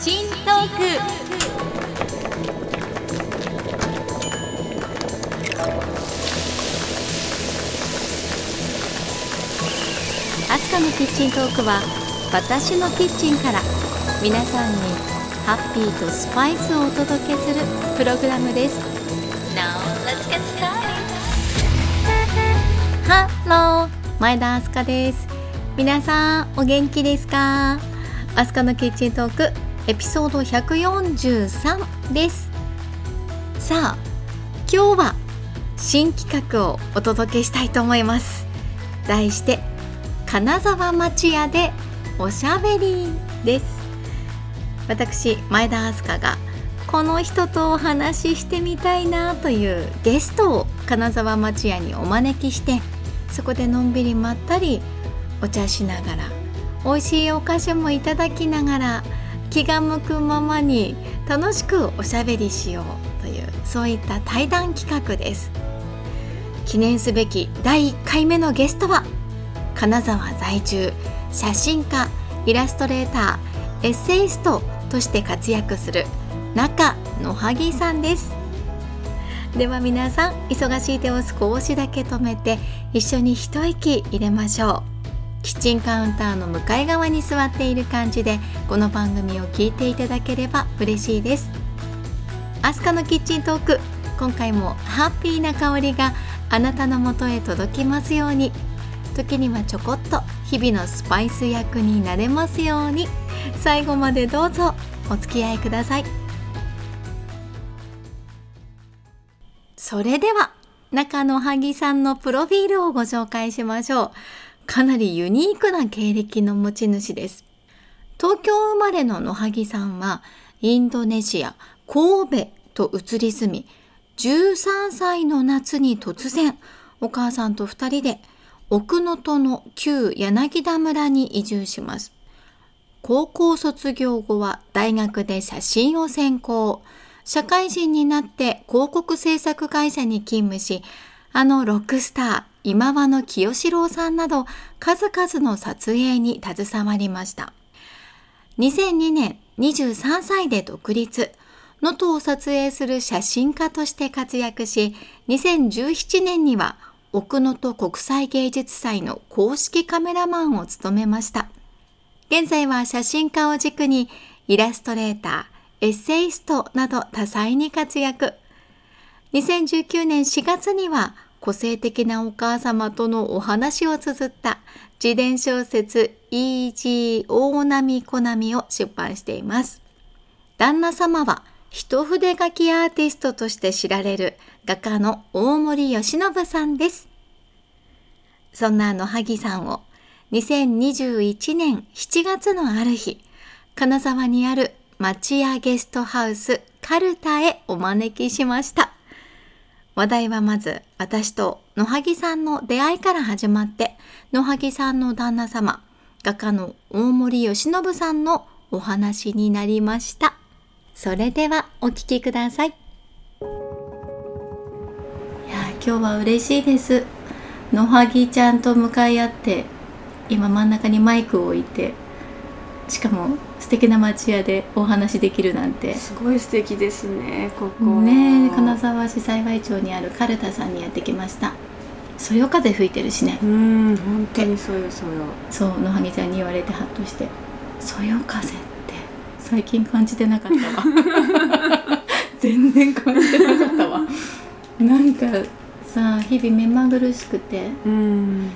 チントーク。アスカのキッチントークは私のキッチンから皆さんにハッピーとスパイスをお届けするプログラムです。Now let's get started. ハロー前田明日香です。皆さんお元気ですか？明日香のキッチントークエピソード143です。さあ今日は新企画をお届けしたいと思います。題して金沢町屋でおしゃべりです。私前田明日香がこの人とお話ししてみたいなというゲストを金沢町屋にお招きしてそこでのんびりまったりお茶しながら美味しいお菓子もいただきながら気が向くままに楽しくおしゃべりしようというそういった対談企画です。記念すべき第1回目のゲストは金沢在住写真家イラストレーターエッセイストとして活躍する中野萩さんです。では皆さん忙しい手を少しだけ止めて一緒に一息入れましょう。キッチンカウンターの向かい側に座っている感じでこの番組を聞いていただければ嬉しいです。アスカのキッチントーク。今回もハッピーな香りがあなたのもとへ届きますように。時にはちょこっと日々のスパイス役になれますように。最後までどうぞお付き合いください。それでは中野萩さんのプロフィールをご紹介しましょう。かなりユニークな経歴の持ち主です。東京生まれの野萩さんはインドネシア神戸と移り住み13歳の夏に突然お母さんと2人で奥能登の旧柳田村に移住します。高校卒業後は大学で写真を専攻。社会人になって広告制作会社に勤務しあのロックスター。今和の清志郎さんなど数々の撮影に携わりました。2002年23歳で独立。能登を撮影する写真家として活躍し2017年には奥能登国際芸術祭の公式カメラマンを務めました。現在は写真家を軸にイラストレーターエッセイストなど多彩に活躍。2019年4月には個性的なお母様とのお話を綴った自伝小説イージー大波小波を出版しています。旦那様は一筆書きアーティストとして知られる画家の大森義信さんです。そんな野萩さんを2021年7月のある日、金沢にある町屋ゲストハウスカルタへお招きしました。話題はまず私と野萩さんの出会いから始まって野萩さんの旦那様画家の大森義信さんのお話になりました。それではお聞きください。いや今日は嬉しいです。野萩ちゃんと向かい合って今真ん中にマイクを置いてしかも素敵な町屋でお話できるなんて。すごい素敵ですねここ。ね金沢市幸町にあるカルタさんにやってきました。そよ風吹いてるしね。うん本当にそよそよ。そう野萩ちゃんに言われてハッとして。そよ風って最近感じてなかったわ。全然感じてなかったわ。なんかさ日々目まぐるしくてうん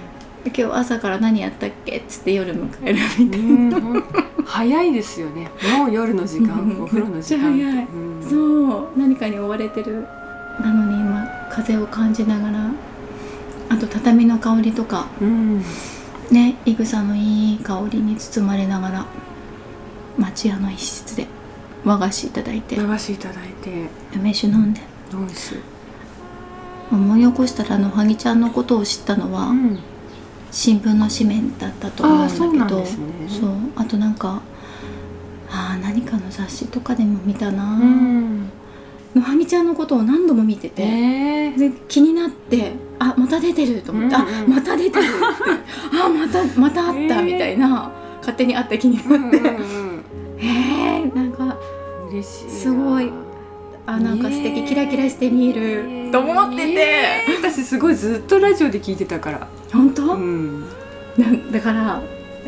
今日朝から何やったっけっつって夜迎えるみたいな。早いですよね。もう夜の時間お風呂の時間早い、うん、そう。何かに追われてる。なのに今風を感じながらあと畳の香りとか、うん、ねいぐさのいい香りに包まれながら町屋の一室で和菓子いただいて。和菓子いただいて。梅酒飲んで。思い起こしたらのはぎちゃんのことを知ったのは、うん新聞の紙面だったと思うんだけどそう、ね、あとなんかあ何かの雑誌とかでも見たな、うん、のはぎちゃんのことを何度も見てて、えー、で気になってあまた出てると思って、うんうん、あまた出てるってあまたまたあった、みたいな勝手にあった気になって、うん えなんか嬉しいな。すごい。あなんか素敵、ねえキラキラして見えると思ってて、ねえ私すごいずっとラジオで聞いてたから本当、うん。なんだから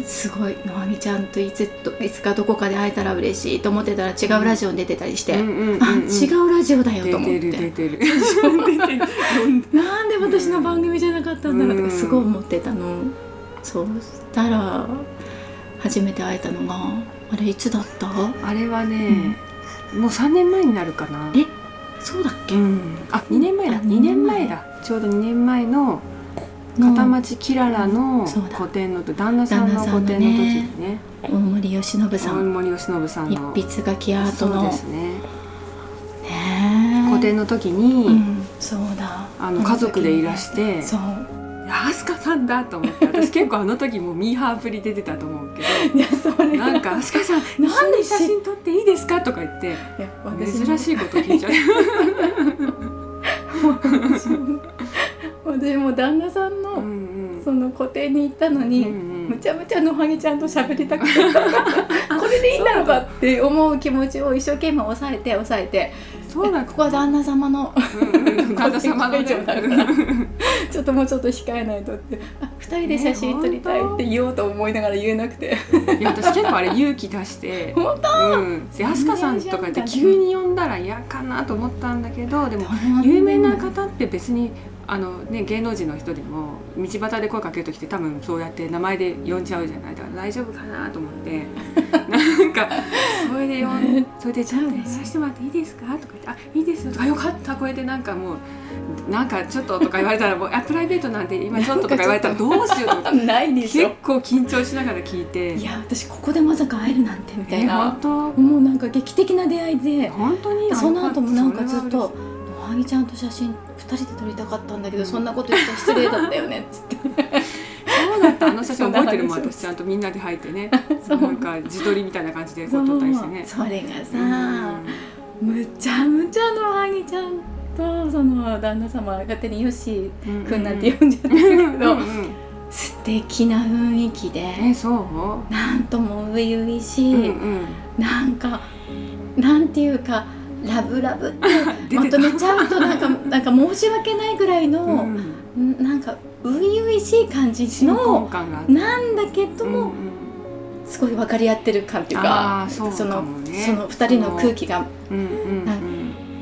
すごい野上ちゃんといつといつかどこかで会えたら嬉しいと思ってたら違うラジオに出てたりして、うんうんうんうんあ違うラジオだよと思って。出てる出てる。なんで私の番組じゃなかったんだろうとうん。かすごい思ってたの、そうしたら初めて会えたのがあれいつだった？あれはね、もう3年前になるかな。えそうだっけ、うん、あ2年前だ。あ2年前。だ。ちょうど2年前の片町きららの個展の旦那さんの個展の時にね。大森義信さ大ん森義信さん一の筆書きアートそうのですね。ねえ。個展の時に、うん、そうだ。あの家族でいらしてそう。あすかさんだと思って私結構あの時もミーハープリ出てたと思うけ いやそれどなんか「あすかさん一なんで写真撮っていいですか?」とか言って珍しいこと聞いちゃう 私も旦那さんの、うんうん。その個展に行ったのに、うんうん。むちゃむちゃ野萩ちゃんと喋りたくて。これでいいんだろうかって思う気持ちを一生懸命抑えて抑えて。そうだここは旦那様のうんうん。旦那様のね。ちょっともうちょっと控えないとって。あ二人で写真撮りたいって言おうと思いながら言えなくて。いや私結構あれ勇気出して。本うん。で飛鳥さんとかって急に呼んだら嫌かなと思ったんだけどでも有名な方って別にあの、ね、芸能人の人でも道端で声かける時って多分そうやって名前で呼んじゃうじゃない。だから大丈夫かなと思って。なんかそれで呼んそれで「ちゃんとやらせてもらっていいですか?」とか言って「あいいですよ」とか「よかった。これでなんかもうなんかちょっと」とか言われたらもうあ「プライベートなんで今ちょっと」とか言われたらどうしようとか。ないでし結ょ構緊張しながら聞いて。いや私ここでまさか会えるなんてみたいえな本、当？もうなんか劇的な出会いで。本当に？その後もなんかずっと「野萩ちゃんと写真2人で撮りたかったんだけどそんなこと言ったら失礼だったよね」っつってそうだったあの写真覚えてるもん私ちゃんとみんなで入ってねそなんか自撮りみたいな感じでこう撮ったりしてねそれがさ、うむちゃむちゃの萩ちゃんとその旦那様勝手にヨッシーんくんなんて呼んじゃったんだけど、うんうん素敵な雰囲気でえそうなんとも初々しい、うんうんなんかなんていうかラブラブって まとめちゃうとなんか なんか申し訳ないぐらいの、うん。んなんか初々しい感じのなんだけども、うんうん。すごい分かり合ってる感っていうあかーそのその二人の空気がうんうん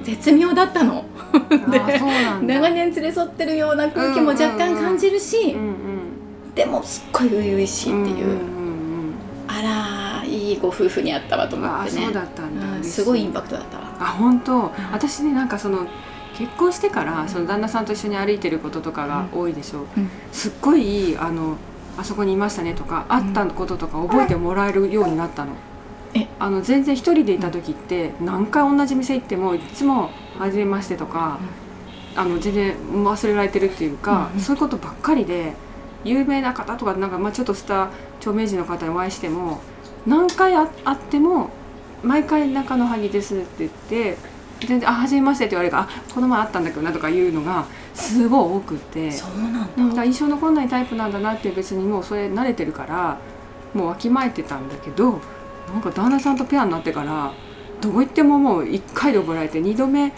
絶妙だったの。うんあー そうなんだ。長年連れ添ってるような空気も若干感じるし、うんうんでもすっごい初々しいっていう、んんんあらいいご夫婦に会ったわと思ってね。そうだったんだ。うん嬉しすごいインパクトだったわ。あ本当。私ねなんかその結婚してからその旦那さんと一緒に歩いてることとかが多いでしょ、うん。すっごいあのあそこにいましたねとか会ったこととか覚えてもらえるようになったの。え。あの全然一人でいた時って何回同じ店行ってもいつも「はじめまして」とか、あの全然忘れられてるっていうか、うんそういうことばっかりで有名な方とかなんか、まあ、ちょっとした著名人の方にお会いしても何回あ会っても毎回「中野萩です」って言って全然「あはじめまして」って言われるから「あこの前会ったんだけどな」とかいうのがすごい多くって。そうなんだ。印象残んないタイプなんだなって別にもうそれ慣れてるからもうわきまえてたんだけどなんか旦那さんとペアになってからどこ行ってももう1回で覚えられて2度目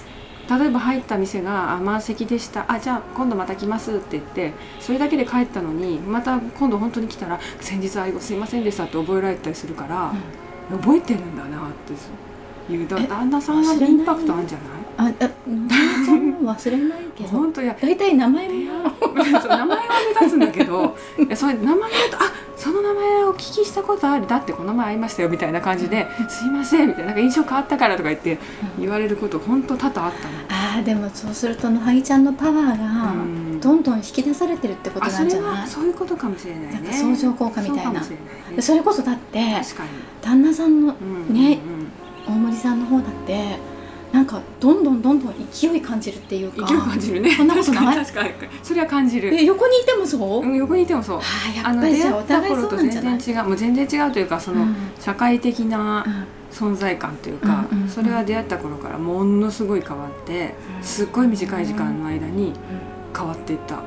例えば入った店が「あ満席でした。あじゃあ今度また来ます」って言ってそれだけで帰ったのにまた今度本当に来たら「先日あれすいませんでした」って覚えられたりするから、覚えてるんだなっていう。だえ旦那さんはインパクトあるんじゃない？あ、あ、忘れないけど。本当や。大体名前も。名前は目立つんだけど。それ名前言うと「あその名前をお聞きしたことある？だってこの前会いましたよ」みたいな感じで「すいません」みたいな「なんか印象変わったから」とか言って言われること本当多々あったの。ああ、でもそうすると野萩ちゃんのパワーがうんどんどん引き出されてるってことなんじゃな。はいそういうことかもしれないね。なんか相乗効果みたいなそねそれこそだって。旦那さんのうんねうん大森さんの方だってなんかどんどんどんどん勢い感じるっていうか。勢い感じるね。そんなことない？確かにそれは感じる。え横にいてもそう？うん横にいてもそう。あああやっぱりの出会ったじゃあお互い頃と全そうなんじゃない？然違うもう全然違うというかその、うん社会的なうん存在感というか、うんそれは出会った頃からものすごい変わって、うんすっごい短い時間の間に変わっていった、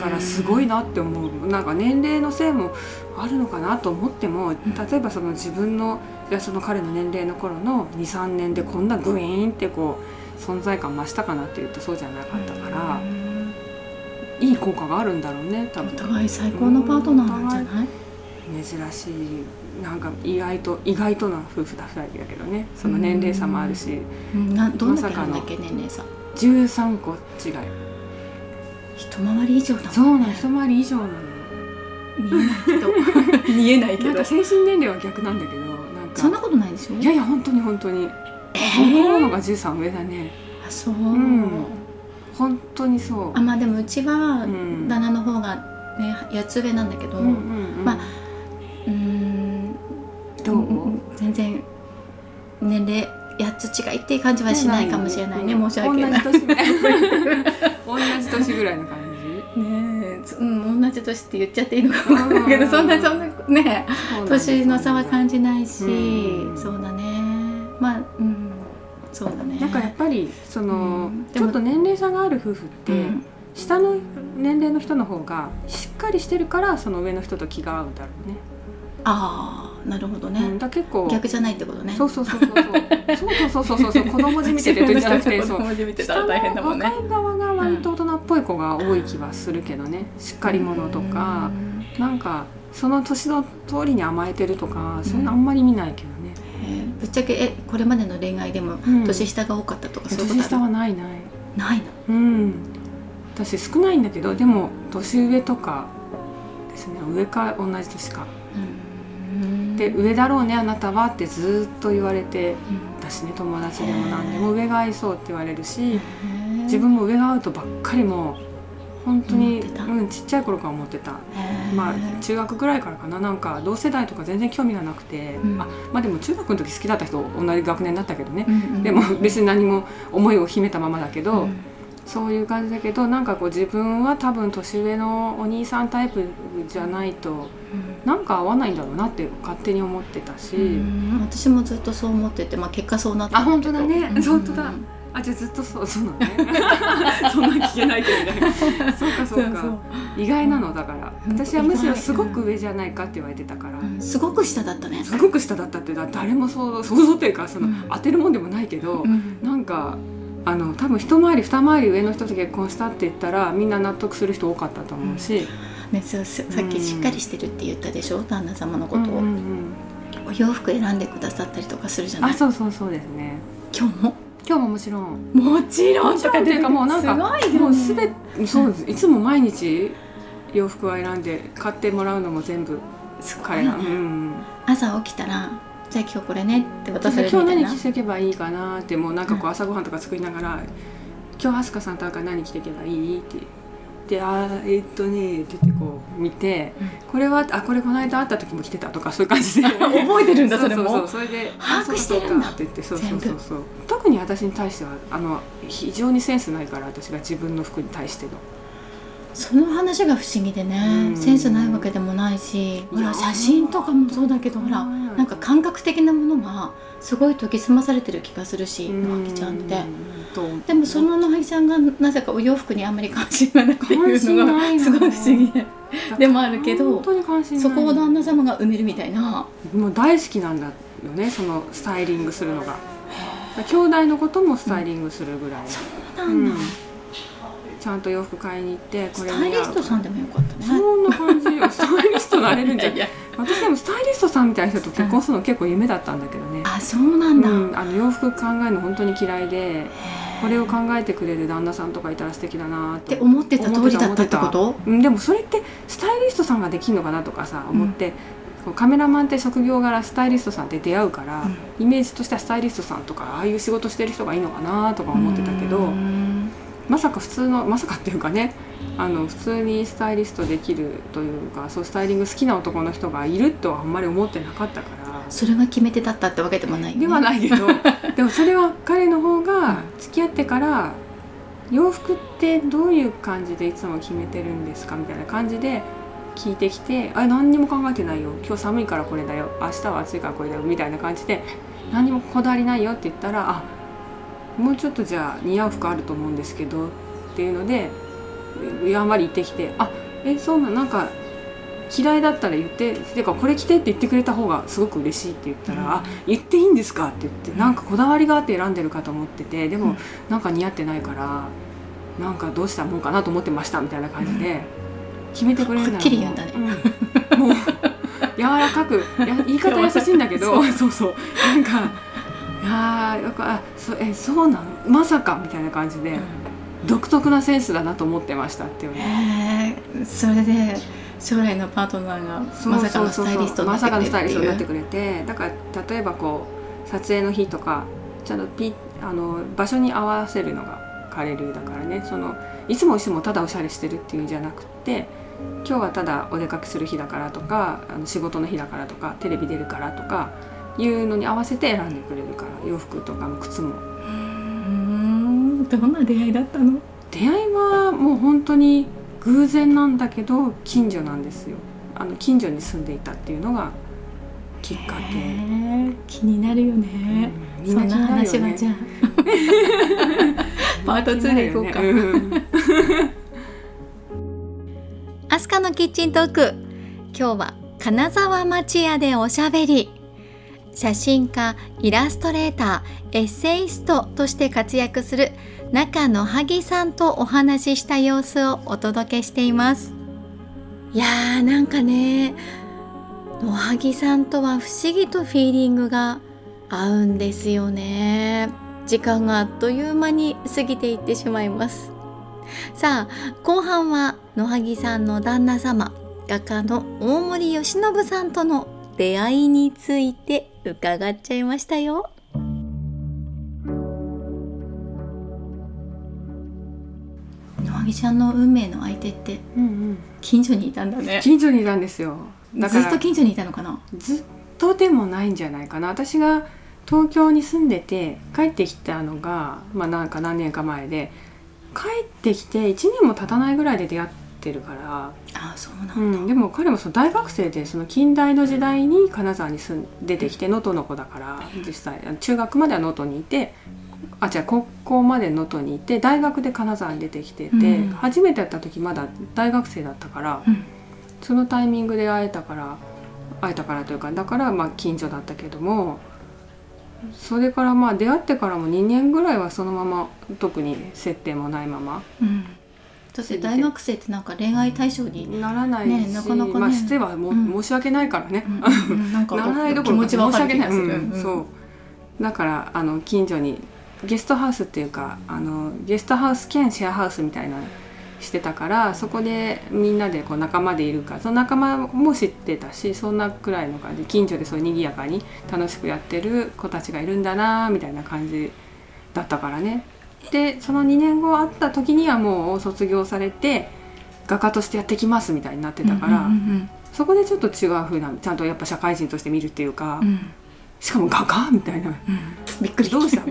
からすごいなって思う。なんか年齢のせいもあるのかなと思っても例えばその自分のいやその彼の年齢の頃の23年でこんなグイーンってこう存在感増したかなっていうとそうじゃなかったからいい効果があるんだろうね多分。お互い最高のパートナーなんじゃない？珍しい。なんか意外と意外とな夫婦だ2人だけどね。その年齢差もあるし。うん。などんだけあるんだっけ年齢差。13個違い一回り以上だもんそうなの一回り以上なの。見えないけど 見えないけど。なんか精神年齢は逆なんだけどなんか。そんなことないでしょ？いやいや本当に本当に。え心のー、が13上だね。あそう、ん。本当にそう。あまあでもうちはうん。旦那の方がね8つ上なんだけど、うんうんうん。まあうーん。どう、ん全然年齢8つ違いっていう感じはしないかもしれないね申し訳ない。同じ年同じ年ぐらいの感じ。ねえつうん同じ年って言っちゃっていいのか分かんないけどうん。そんなそんなね年の差は感じないし、うん。そうだね。まあうん。そうだね。なんかやっぱりその、うん。ちょっと年齢差がある夫婦って、うん。下の年齢の人の方がしっかりしてるからその上の人と気が合うんだろうね。ああなるほどね、うん、だ結構逆じゃないってことね。そうそうそうそうそう。そうそうそう子供じみてるじゃなくて 子供じみてたら大変だもんね。若い側が割と大人っぽい子が多い気はするけどね、うん、しっかり者とかん。なんかその年の通りに甘えてるとかそういうのあんまり見ないけどね、えー、ぶっちゃけえこれまでの恋愛でも年下が多かったとかそういうこと？年下はないない。ないなうん。私少ないんだけどでも年上とかですね。上か同じ年か、うん。で上だろうねあなたは？ってずっと言われてうん私ね友達でも何でも上が合いそうって言われるし自分も上が合うとばっかりもう本当に、うん、ちっちゃい頃から思ってた。まあ中学ぐらいからかな。なんか同世代とか全然興味がなくて、うん。あまあでも中学の時好きだった人同じ学年だったけどね。う、んうん。でも別に何も思いを秘めたままだけど、うんそういう感じだけどなんかこう自分は多分年上のお兄さんタイプじゃないとなんか合わないんだろうなって勝手に思ってたし、うん。私もずっとそう思ってて、まあ、結果そうなったあ本当だね。うん。本当だ。あじゃあずっとそうそうなのね。そんな聞けないけどね。そうかそうか。意外なのだから。うん。私はむしろすごく上じゃないかって言われてたから、うん。すごく下だったね。すごく下だったってだ誰も想像想像というかその、うん。当てるもんでもないけど、うん。なんかあの多分一回り二回り上の人と結婚したって言ったらみんな納得する人多かったと思うし、ね、そうささっきしっかりしてるって言ったでしょ？旦那様のことを、うんうんうん。お洋服選んでくださったりとかするじゃない？あそうそうそうですね。今日も？今日ももちろん。もちろんもちろんっていうかもうなんかすごいよね。もうすべそうですいつも毎日洋服は選んで買ってもらうのも全部彼が、ねん、朝起きたらじゃあ今日これねって渡される今日みたいな。何着ていけばいいかなってもうなんかこう朝ごはんとか作りながら「今日飛鳥さんと会うから何着ていけばいい?」って。で「あーえっとね」って言ってこう見てうん「これはあこれこの間会った時も着てた」とかそういう感じで。覚えてるんだそれも。そうそうそうそれで把握してるんだ。あそうかそうかって言ってそうそうそうそう。特に私に対してはあの非常にセンスないから私が自分の服に対しての。その話が不思議でね、うん。センスないわけでもないしほら写真とかもそうだけどほらうんなんか感覚的なものがすごい研ぎ澄まされてる気がするしうん。野木ちゃんって。とでもその野木ちゃんがなぜかお洋服にあんまり関心がないっていうのがすごい不思議。ででもあるけど本当に関心ない。そこを旦那様が埋めるみたいな。もう大好きなんだよねそのスタイリングするのが。兄弟のこともスタイリングするぐらい、そうなんだ、うんちゃんと洋服買いに行ってこれスタイリストさんででもよかったね。そんな感じよ。スタイリストになれるんじゃん。い私でもスタイリストさんみたいな人と結婚するの結構夢だったんだけどね、あそうなんだ、うん、あの洋服考えるの本当に嫌いでこれを考えてくれる旦那さんとかいたら素敵だなと。って思ってた通りだったってことうん、でもそれってスタイリストさんができるのかなとかさ思って、こうカメラマンって職業柄スタイリストさんって出会うから、イメージとしてはスタイリストさんとかああいう仕事してる人がいいのかなとか思ってたけどうんまさか普通のまさかっていうかねあの普通にスタイリストできるというかそうスタイリング好きな男の人がいるとはあんまり思ってなかったから。それが決め手だったってわけでもないよね、ではないけど でもそれは彼の方が付き合ってから洋服ってどういう感じでいつも決めてるんですかみたいな感じで聞いてきて「あ何にも考えてないよ。今日寒いからこれだよ。明日は暑いからこれだよ」みたいな感じで「何にもこだわりないよ」って言ったら「あもうちょっとじゃあ似合う服あると思うんですけど」っていうのでやんわり言ってきて「あえそうなんなんか嫌いだったら言っててかこれ着てって言ってくれた方がすごく嬉しいって言ったら「うん。あ言っていいんですか?」って言ってうん。なんかこだわりがあって選んでるかと思っててでもうん。なんか似合ってないからなんかどうしたもんかなと思ってましたみたいな感じで決めてくれるならはっきり言うんだね。うん。もう柔らかくや言い方優しいんだけど そうそう。なんか「いやーよくあそえそうなのまさか」みたいな感じで。独特なセンスだなと思ってましたっていうそれで将来のパートナーがまさかのスタイリストになまさかのスタイリストになっててくれてだから例えばこう撮影の日とかちゃんとピあの場所に合わせるのが彼流だからね。そのいつもいつもただおしゃれしてるっていうんじゃなくって今日はただお出かけする日だからとかあの仕事の日だからとかテレビ出るからとかいうのに合わせて選んでくれるから洋服とかも靴も。うーんどんな出会いだったの？出会いはもう本当に偶然なんだけど近所なんですよ。あの近所に住んでいたっていうのがきっかけ、気になるよね、うんみんそんなな気になるよね。話はじゃあパート2でいこうか、みん。な気になるよねアスカのキッチントーク。今日は金沢町屋でおしゃべり写真家イラストレーターエッセイストとして活躍する中野萩さんとお話しした様子をお届けしています。いやーなんかね野萩さんとは不思議とフィーリングが合うんですよね。時間があっという間に過ぎていってしまいます。さあ後半は野萩さんの旦那様画家の大森義信さんとの出会いについて伺っちゃいましたよ。野萩ちゃんの運命の相手ってうんうん。近所にいたんだね。近所にいたんですよ。だからずっと近所にいたのかな？ずっとでもないんじゃないかな。私が東京に住んでて帰ってきたのがまあなんか何年か前で帰ってきて1年も経たないぐらいで出会ってるから。あそうなんだ、うん、でも彼もその大学生でその近代の時代に金沢に住ん出てきて能登の子だから実際中学までは能登にいてあ違う高校まで能登にいて大学で金沢に出てきてて、うん。初めて会った時まだ大学生だったから、うん。そのタイミングで会えたから会えたからというかだからまあ近所だったけどもそれからまあ出会ってからも2年ぐらいはそのまま特に接点もないままうんだって大学生ってなんか恋愛対象に、ならないし、ねなかなかね。まあしてはもう、うん。申し訳ないからね、うんなんか ならないどころか申し訳ない、がする、うんそう。だからあの近所にゲストハウスっていうかあのゲストハウス兼シェアハウスみたいなのしてたからそこでみんなでこう仲間でいるからその仲間も知ってたしそんなくらいの感じ近所でそう賑やかに楽しくやってる子たちがいるんだなみたいな感じだったからねでその2年後会った時にはもう卒業されて画家としてやってきますみたいになってたから、うんそこでちょっと違う風なちゃんとやっぱ社会人として見るっていうか、うん。うんしかも画家みたいな。うん。びっくりどうした？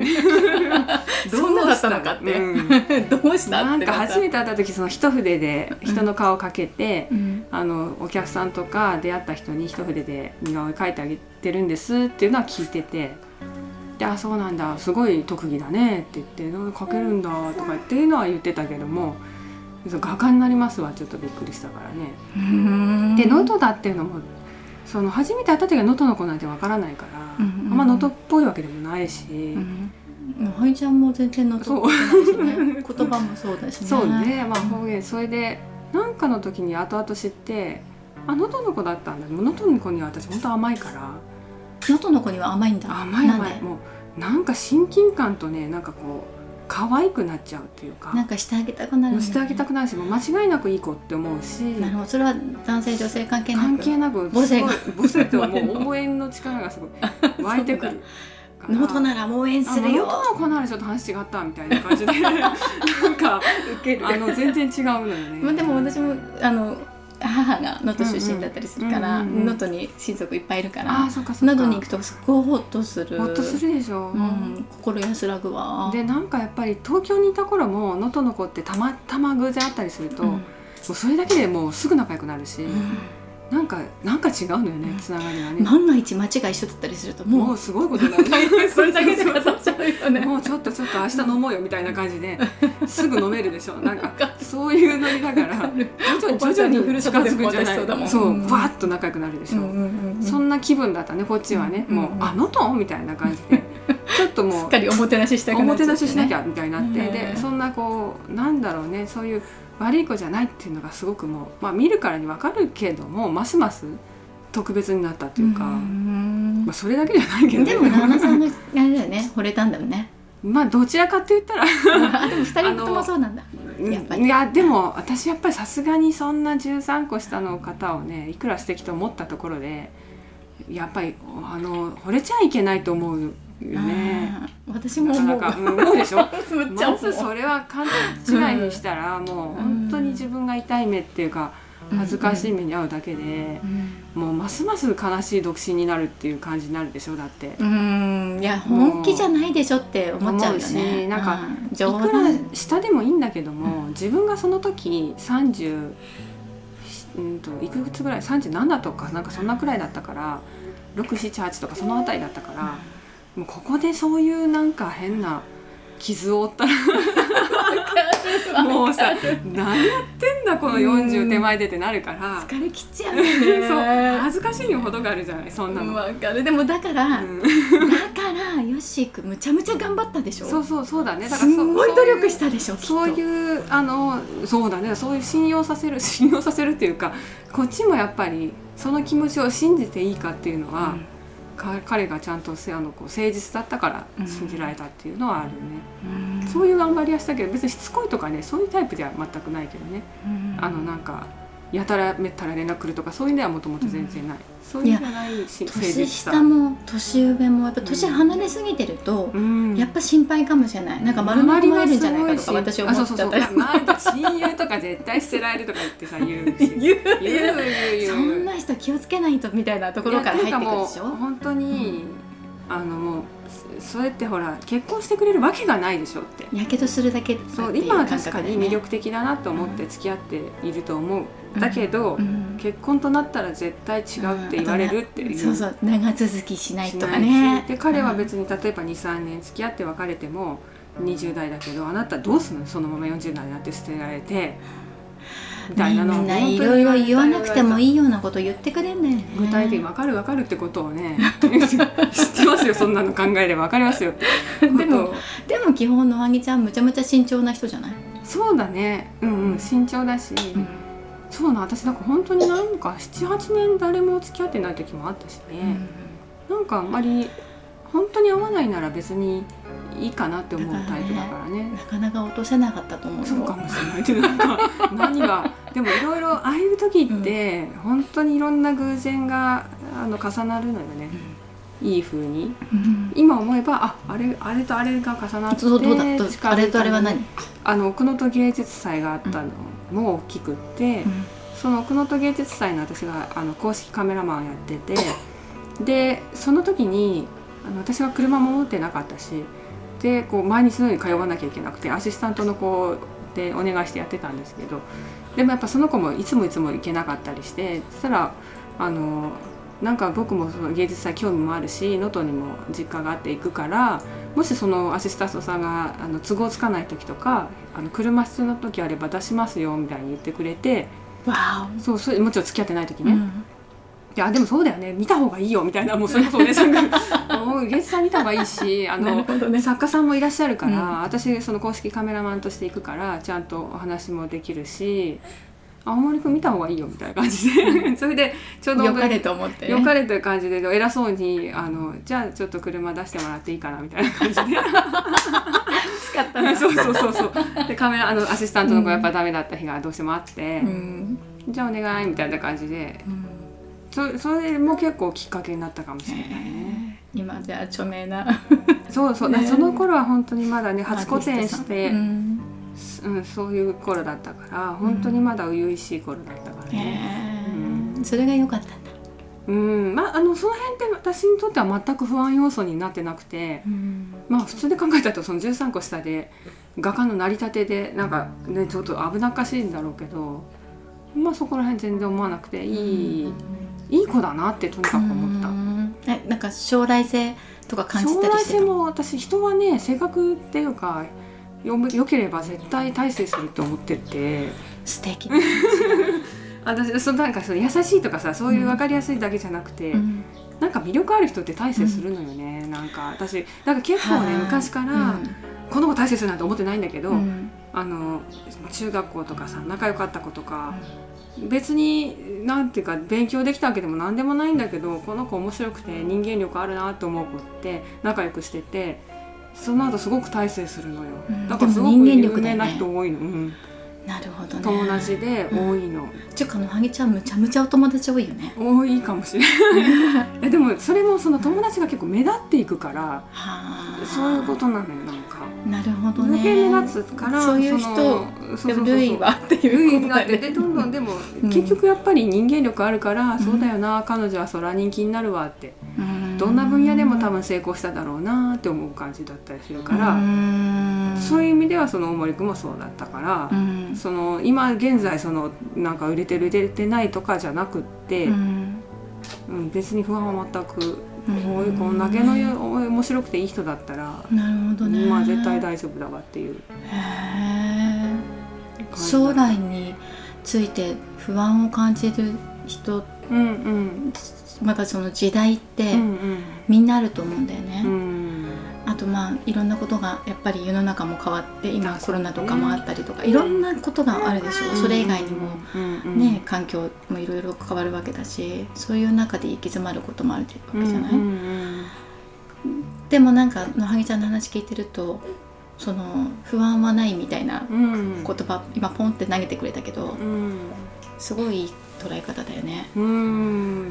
そんなだった？のかって、うん。どうした？なんか初めて、て会った時その一筆で人の顔をかけて、うん。あのお客さんとか出会った人に一筆で似顔絵描いてあげてるんですっていうのは聞いてて「であそうなんだすごい特技だね」って言って「なんか描けるんだ」とかっていうのは言ってたけども画家になりますはちょっとびっくりしたからね。うん。で能登だっていうのもその初めて会った時は能登の子なんてわからないから、うんうんうん。あんま能登っぽいわけでもないし。うん。はいちゃんも全然のとこね。言葉もそうだしね。そうね。まあ方言それでなんかの時に後々知ってあ能登の子だったんだ。能登の子には私本当甘いから能登の子には甘いんだ。甘いなんで？甘いもうなんか親近感とねなんかこう可愛くなっちゃうっていうか。なんかしてあげたくなるね。してあげたくなるしもう間違いなくいい子って思うし。なるほど。それは男性女性関係なく。関係なく母性が。母性と もう応援の力がすごい 湧いてくるから。能登なら応援するよ。あ能登の子ならちょっと話違ったみたいな感じで。なんか受けあの全然違うのよね。まあでも私もあの母が能登出身だったりするから能登に親族いっぱいいるかあら。能登に行くとすっごいホッとする。ほっとするでしょ。うん、心安らぐわ。でなんかやっぱり東京にいた頃も能登の子ってたまたま偶然会ったりすると、うん。もうそれだけでもうすぐ仲良くなるし、なんかなんか違うのよねつながりがね、万が一間違いしとったりするともうもうすごいことになる。それだけで語っちゃうよね。もうちょっとちょっと明日飲もうよみたいな感じですぐ飲めるでしょ。なんかそういうのにだから徐々に徐々に近づくんじゃないおばあちゃんのふるさとでも私そうだもん。そううん。バーッと仲良くなるでしょ、そんな気分だったねこっちはね、うんもう「あのと?」みたいな感じで。ちょっともう すっかりおもてなししたくおもてなっちゃってね。なししなきゃみたいになって、うんでそんなこうなんだろうねそういう悪い子じゃないっていうのがすごくもう、まあ、見るからに分かるけどもますます特別になったっていうか、んまあ、それだけじゃないけどね。でも旦那さんがあれだよね。惚れたんだよね。まあどちらかって言ったら。あでも二人ともそうなんだ。やっぱり。いやでも私やっぱりさすがにそんな13個下の方をねいくら素敵と思ったところでやっぱりあの惚れちゃいけないと思うよね。私も思う。なかなか、うん、でしょ？まずそれは勘違いにしたら、もう本当に自分が痛い目っていうか恥ずかしい目に遭うだけで、もうますます悲しい独身になるっていう感じになるでしょ？だって。うん。いや本気じゃないでしょって思っちゃうよね。しなんかうん。い冗くら談下でもいいんだけども、自分がその時30うんといくつぐらい？37とかなんかそんなくらいだったから678とかそのあたりだったから、もうここでそういうなんか変な傷を負ったらもうさ何やってんだこの40手前でってなるから、疲れきっちゃうよね。そう恥ずかしいにほどがあるじゃないそんなの。わかる。でもだから、うん。だからヨッシーくんむちゃむちゃ頑張ったでしょ。そうそうそうだね。だからすごい努力したでしょそういうあのそうだね。そういう信用させる 信用させるっていうかこっちもやっぱりその気持ちを信じていいかっていうのは、か彼がちゃんとせあのこう誠実だったからうん。信じられたっていうのはあるよね、うん。そういう頑張りはしたけど別にしつこいとかねそういうタイプでは全くないけどね、うん。あのなんかやたらめったら連絡来るとかそういうのはもともと全然ない、そういうんじゃないし年さ。下も年上もやっぱ年離れすぎてると、うん。やっぱ心配かもしれない。なんか丸まりもえるんじゃないかとか私思っちゃった。り 親友とか絶対捨てられるとか言ってさ言う。し 言う言う言う。そんな人気をつけないとみたいなところから入ってくるでしょ？本当に、あのもうそそれってほら結婚してくれるわけがないでしょって。やけどするだけそう今は確かに魅力的だなと思って付き合っていると思う、だけど、うん。結婚となったら絶対違うって言われるっていう、そうそう。長続きしないとかね。しで彼は別に例えば23年付き合って別れても20代だけどあなたどうするの？そのまま40代になって捨てられてみたいなのんないろいろ言わなくてもいいいようなこと言ってくれんだよね。具体的に分かる分かるってことをね知ってますよそんなの考えれば分かりますよでもでも基本のあぎちゃんむちゃむちゃ慎重な人じゃない、そうだね。うんうん慎重だし、そうな私なんか本当になんか78年誰も付き合ってない時もあったしね、なんかあんまり本当に合わないなら別にいいかなって思うタイプだからね。なかなか落とせなかったと思うよ。そうかもしれない。けどなんか何が でもいろいろああいう時って、本当にいろんな偶然があの重なるのよね、いい風に。うん。今思えばああれあれとあれが重なってそうどうだあれとあれは何、あの奥能登芸術祭があったのも大きくって、その奥能登芸術祭の私があの公式カメラマンやっててでその時にあの私は車も持ってなかったしでこう毎日のように通わなきゃいけなくてアシスタントの子でお願いしてやってたんですけどでもやっぱその子もいつもいつも行けなかったりしてそしたらあのなんか僕もその芸術祭興味もあるし能登にも実家があって行くからもしそのアシスタントさんがあの都合つかない時とかあの車必要な時あれば出しますよみたいに言ってくれてわそうそれもちろん付き合ってない時お、ね、いうんやでもそうだよね。見た方がいいよみたいなもうそれこそお姉さんが。もう芸術さん見た方がいいしあのね。作家さんもいらっしゃるから、うん。私その公式カメラマンとして行くからちゃんとお話もできるし青森君見た方がいいよみたいな感じで。それでちょうどよかれと思って、ね、よかれという感じで偉そうにあのじゃあちょっと車出してもらっていいかなみたいな感じで。使ったんだそうそうそうそう。でカメラあのアシスタントの子やっぱダメだった日がどうしてもあって、うん。じゃあお願いみたいな感じで。うんそそれも結構きっかけになったかもしれないね。今じゃあ著名なそうそう、ね。その頃は本当にまだね初個展して、うん。うん、そういう頃だったから本当にまだ初々しい頃だったからね。へー。それが良かったんだ、うん、まああのその辺って私にとっては全く不安要素になってなくて、うん。まあ普通で考えたらその13個下で画家の成り立てでなんかねちょっと危なっかしいんだろうけどまあそこら辺全然思わなくていい、いい子だなってとにかく思った。えなんか将来性とか感じたりして将来性も私人はね性格っていうかよよければ絶対大成すると思ってて。素敵。私そのなんかその優しいとかさそういう分かりやすいだけじゃなくて、うん、なんか魅力ある人って大成するのよね、うん、なんか私なんか結構ね昔から、うん、この子大成するなんて思ってないんだけど、あの中学校とかさ仲良かった子とか、別になんていうか勉強できたわけでも何でもないんだけどこの子面白くて人間力あるなと思う子って仲良くしててその後すごく大成するのよ、うん、だからすごく有名な人多いの、ねうん、なるほどね。友達で多いの、うん、ちゅうかのはぎちゃんむちゃむちゃお友達多いよね。多いかもしれない。でもそれもその友達が結構目立っていくからそういうことなのよなんかなるほどね。目立つからそういう人類はっていうことだ、ね、でどんどんでも、結局やっぱり人間力あるから、そうだよな彼女はそら人気になるわって、どんな分野でも多分成功しただろうなって思う感じだったりするからそういう意味ではその大森君もそうだったから、その今現在そのなんか売れてる売れてないとかじゃなくって、うん別に不安は全くこういうこんだけの面白くていい人だったらなるほどね。まあ絶対大丈夫だわっていう。将来について不安を感じる人、うんうん、またその時代って、みんなあると思うんだよね。うん。あとまあいろんなことがやっぱり世の中も変わって今コロナとかもあったりとか、いろんなことがあるでしょう、それ以外にもね、環境もいろいろ変わるわけだしそういう中で行き詰まることもあるわけじゃない、でもなんか野萩ちゃんの話聞いてるとその不安はないみたいな言葉、今ポンって投げてくれたけど、すごい捉え方だよね。うん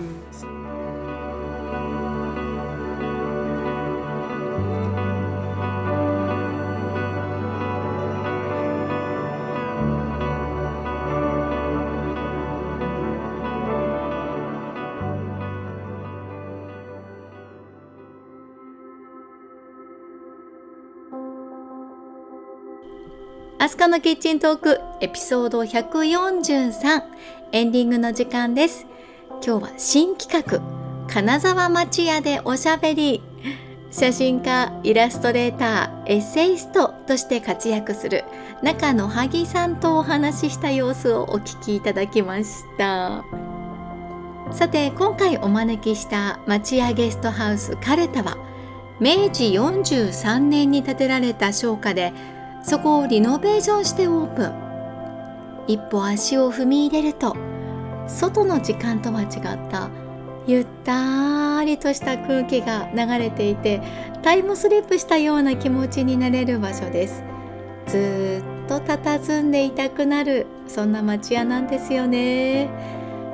アスカのキッチントークエピソード143エンディングの時間です。今日は新企画金沢町屋でおしゃべり写真家、イラストレーター、エッセイストとして活躍する中野萩さんとお話しした様子をお聞きいただきました。さて今回お招きした町屋ゲストハウスカルタは明治43年に建てられた商家でそこをリノベーションしてオープン。一歩足を踏み入れると外の時間とは違ったゆったりとした空気が流れていてタイムスリップしたような気持ちになれる場所です。ずっと佇んでいたくなるそんな町屋なんですよね。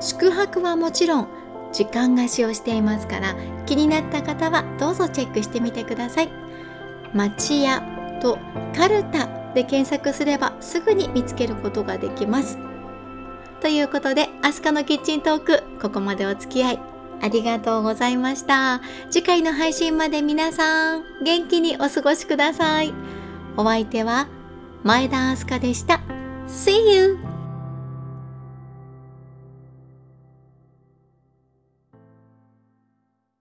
宿泊はもちろん時間貸しをしていますから気になった方はどうぞチェックしてみてください。町屋とカルタで検索すればすぐに見つけることができます。ということで、アスカのキッチントーク、ここまでお付き合いありがとうございました。次回の配信まで皆さん、元気にお過ごしください。お相手は前田アスカでした。See you!